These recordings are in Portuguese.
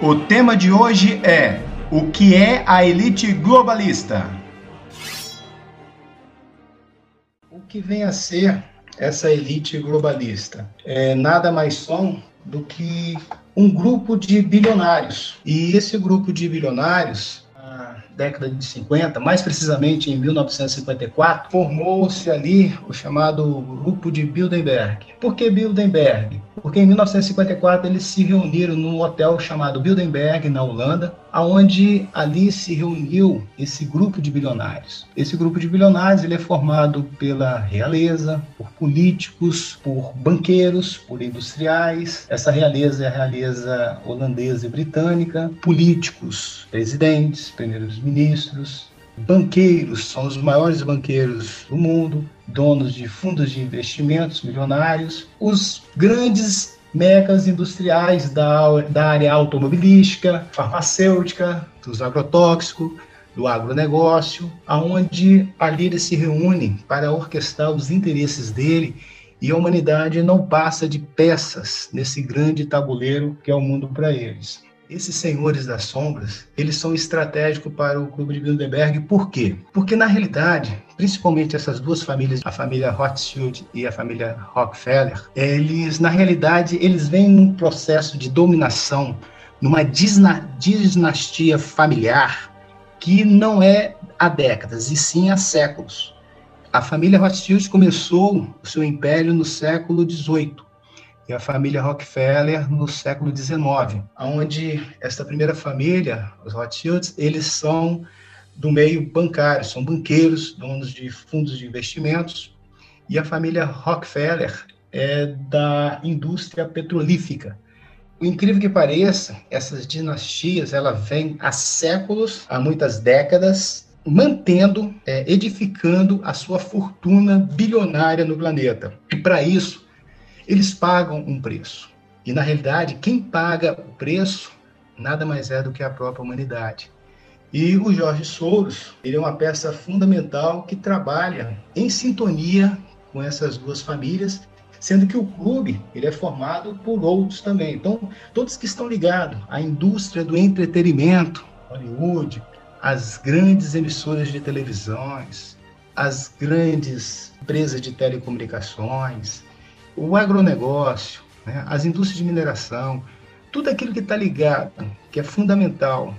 O tema de hoje é o que é a elite globalista? O que vem a ser essa elite globalista? É nada mais são do que um grupo de bilionários. E esse grupo de bilionários década de 50, mais precisamente em 1954, formou-se ali o chamado Grupo de Bilderberg. Por que Bilderberg? Porque em 1954 eles se reuniram num hotel chamado Bilderberg, na Holanda, aonde ali se reuniu esse grupo de bilionários. Esse grupo de bilionários ele é formado pela realeza, por políticos, por banqueiros, por industriais. Essa realeza é a realeza holandesa e britânica, políticos, presidentes, primeiros ministros, banqueiros, são os maiores banqueiros do mundo, donos de fundos de investimentos milionários, os grandes mecas industriais da, da área automobilística, farmacêutica, dos agrotóxicos, do agronegócio, aonde ali eles se reúnem para orquestrar os interesses dele e a humanidade não passa de peças nesse grande tabuleiro que é o mundo para eles. Esses senhores das sombras, eles são estratégicos para o Clube de Bilderberg, por quê? Porque, na realidade, principalmente essas duas famílias, a família Rothschild e a família Rockefeller, eles, na realidade, eles vêm num processo de dominação, numa dinastia familiar que não é há décadas, e sim há séculos. A família Rothschild começou o seu império no século XVIII, e a família Rockefeller no século XIX, onde esta primeira família, os Rothschilds, eles são do meio bancário, são banqueiros, donos de fundos de investimentos, e a família Rockefeller é da indústria petrolífica. O incrível que pareça, essas dinastias, ela vem há séculos, há muitas décadas, mantendo, é, edificando a sua fortuna bilionária no planeta. E para isso, eles pagam um preço. E, na realidade, quem paga o preço nada mais é do que a própria humanidade. E o Jorge Soros, ele é uma peça fundamental que trabalha em sintonia com essas duas famílias, sendo que o clube ele é formado por outros também. Então, todos que estão ligados à indústria do entretenimento, Hollywood, as grandes emissoras de televisões, as grandes empresas de telecomunicações, o agronegócio, né, as indústrias de mineração, tudo aquilo que está ligado, que é fundamental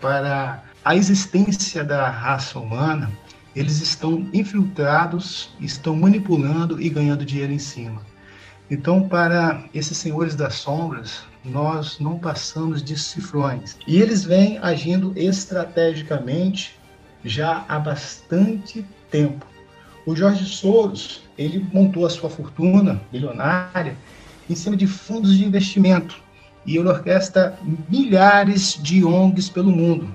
para a existência da raça humana, eles estão infiltrados, estão manipulando e ganhando dinheiro em cima. Então, para esses senhores das sombras, nós não passamos de cifrões. E eles vêm agindo estrategicamente já há bastante tempo. O Jorge Soros, ele montou a sua fortuna bilionária em cima de fundos de investimento e ele orquestra milhares de ONGs pelo mundo,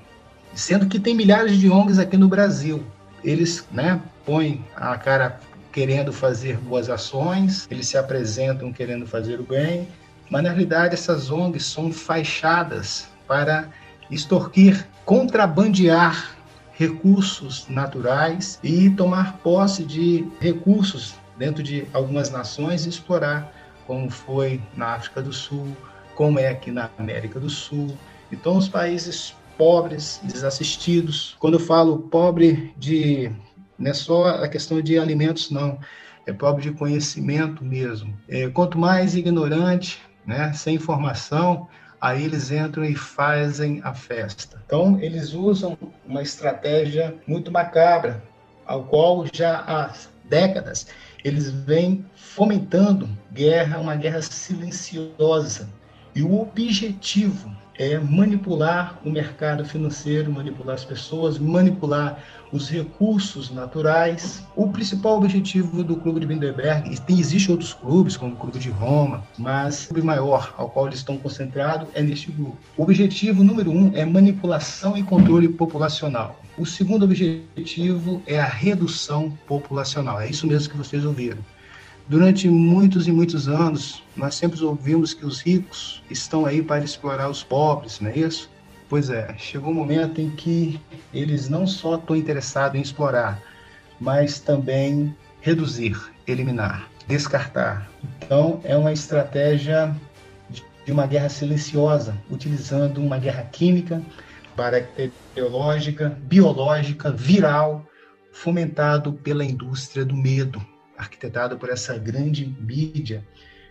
sendo que tem milhares de ONGs aqui no Brasil. Eles né, põem a cara querendo fazer boas ações, eles se apresentam querendo fazer o bem, mas na realidade essas ONGs são faixadas para extorquir, contrabandear recursos naturais e tomar posse de recursos dentro de algumas nações e explorar, como foi na África do Sul, como é aqui na América do Sul. Então, os países pobres, desassistidos, quando eu falo pobre de não é só a questão de alimentos, não, é pobre de conhecimento mesmo. É, quanto mais ignorante, né, sem informação, aí eles entram e fazem a festa. Então, eles usam uma estratégia muito macabra, ao qual já há décadas eles vêm fomentando guerra, uma guerra silenciosa. E o objetivo é manipular o mercado financeiro, manipular as pessoas, manipular os recursos naturais. O principal objetivo do Clube de Bilderberg, e tem, existe outros clubes, como o Clube de Roma, mas o clube maior ao qual eles estão concentrados é neste grupo. O objetivo número um é manipulação e controle populacional. O segundo objetivo é a redução populacional. É isso mesmo que vocês ouviram. Durante muitos e muitos anos, nós sempre ouvimos que os ricos estão aí para explorar os pobres, não é isso? Pois é, chegou um momento em que eles não só estão interessados em explorar, mas também reduzir, eliminar, descartar. Então, é uma estratégia de uma guerra silenciosa, utilizando uma guerra química, bacteriológica, biológica, viral, fomentado pela indústria do medo, arquitetado por essa grande mídia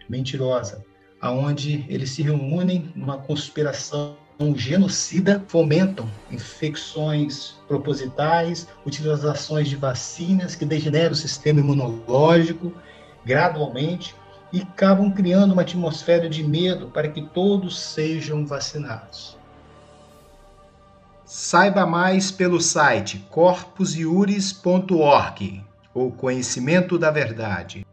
mentirosa, aonde eles se reúnem numa conspiração genocida, fomentam infecções propositais, utilizações de vacinas que degeneram o sistema imunológico gradualmente e acabam criando uma atmosfera de medo para que todos sejam vacinados. Saiba mais pelo site corpusiuris.org ou Conhecimento da Verdade.